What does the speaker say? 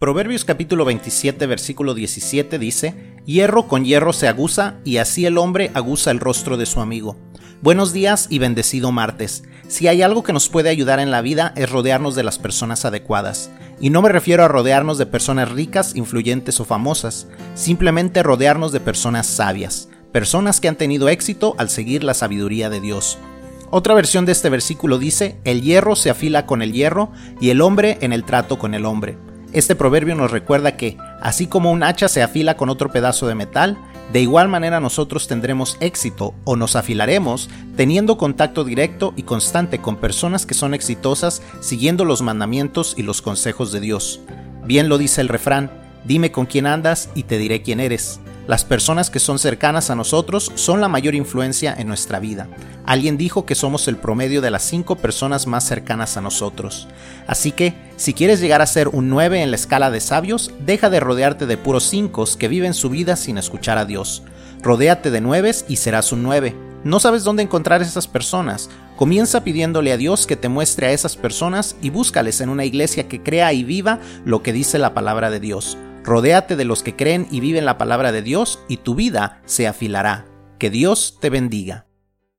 Proverbios capítulo 27 versículo 17 dice, Hierro con hierro se aguza y así el hombre aguza el rostro de su amigo. Buenos días y bendecido martes. Si hay algo que nos puede ayudar en la vida es rodearnos de las personas adecuadas. Y no me refiero a rodearnos de personas ricas, influyentes o famosas, simplemente rodearnos de personas sabias, personas que han tenido éxito al seguir la sabiduría de Dios. Otra versión de este versículo dice, el hierro se afila con el hierro y el hombre en el trato con el hombre. Este proverbio nos recuerda que, así como un hacha se afila con otro pedazo de metal, de igual manera nosotros tendremos éxito o nos afilaremos teniendo contacto directo y constante con personas que son exitosas siguiendo los mandamientos y los consejos de Dios. Bien lo dice el refrán, dime con quién andas y te diré quién eres. Las personas que son cercanas a nosotros son la mayor influencia en nuestra vida. Alguien dijo que somos el promedio de las cinco personas más cercanas a nosotros. Así que, si quieres llegar a ser un 9 en la escala de sabios, deja de rodearte de puros 5 que viven su vida sin escuchar a Dios. Rodéate de nueves y serás un 9. No sabes dónde encontrar esas personas. Comienza pidiéndole a Dios que te muestre a esas personas y búscales en una iglesia que crea y viva lo que dice la palabra de Dios. Rodéate de los que creen y viven la palabra de Dios y tu vida se afilará. Que Dios te bendiga.